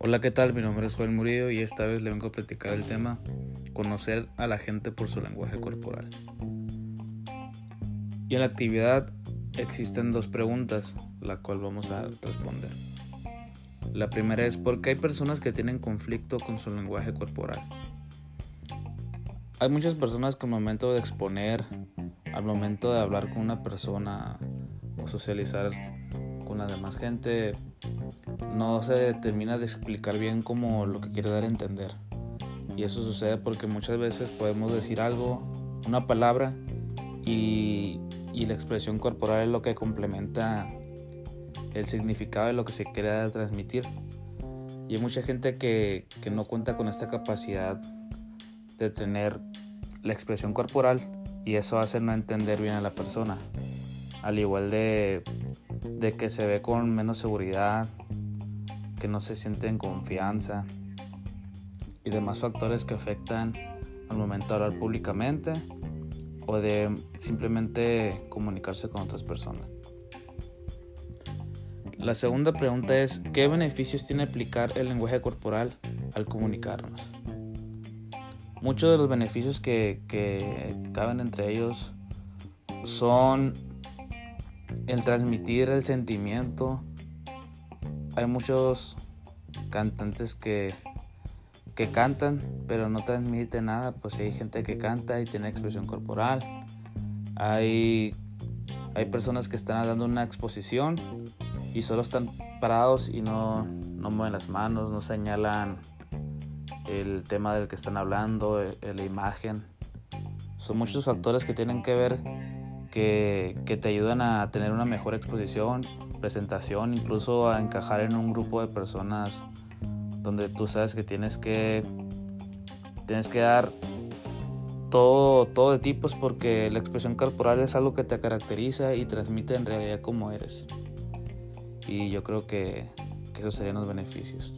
Hola, ¿qué tal? Mi nombre es Joel Murillo y esta vez le vengo a platicar el tema conocer a la gente por su lenguaje corporal. Y en la actividad existen dos preguntas, la cual vamos a responder. La primera es ¿por qué hay personas que tienen conflicto con su lenguaje corporal? Hay muchas personas que al momento de exponer, al momento de hablar con una persona o socializar con la demás gente, no se termina de explicar bien como lo que quiere dar a entender. Y eso sucede porque muchas veces podemos decir algo, una palabra, y, y la expresión corporal es lo que complementa el significado de lo que se quiere transmitir. Y hay mucha gente que, que no cuenta con esta capacidad de tener la expresión corporal y eso hace no entender bien a la persona. Al igual de, de que se ve con menos seguridad, que no se siente en confianza y demás factores que afectan al momento de hablar públicamente o de simplemente comunicarse con otras personas. La segunda pregunta es, ¿qué beneficios tiene aplicar el lenguaje corporal al comunicarnos? Muchos de los beneficios que, que caben entre ellos son el transmitir el sentimiento. Hay muchos cantantes que, que cantan, pero no transmiten nada. Pues hay gente que canta y tiene expresión corporal. Hay, hay personas que están dando una exposición y solo están parados y no, no mueven las manos, no señalan el tema del que están hablando, la imagen. Son muchos factores que tienen que ver que, que, te ayudan a tener una mejor exposición, presentación, incluso a encajar en un grupo de personas donde tú sabes que tienes que tienes que dar todo, todo de tipos porque la expresión corporal es algo que te caracteriza y transmite en realidad cómo eres. Y yo creo que, que esos serían los beneficios.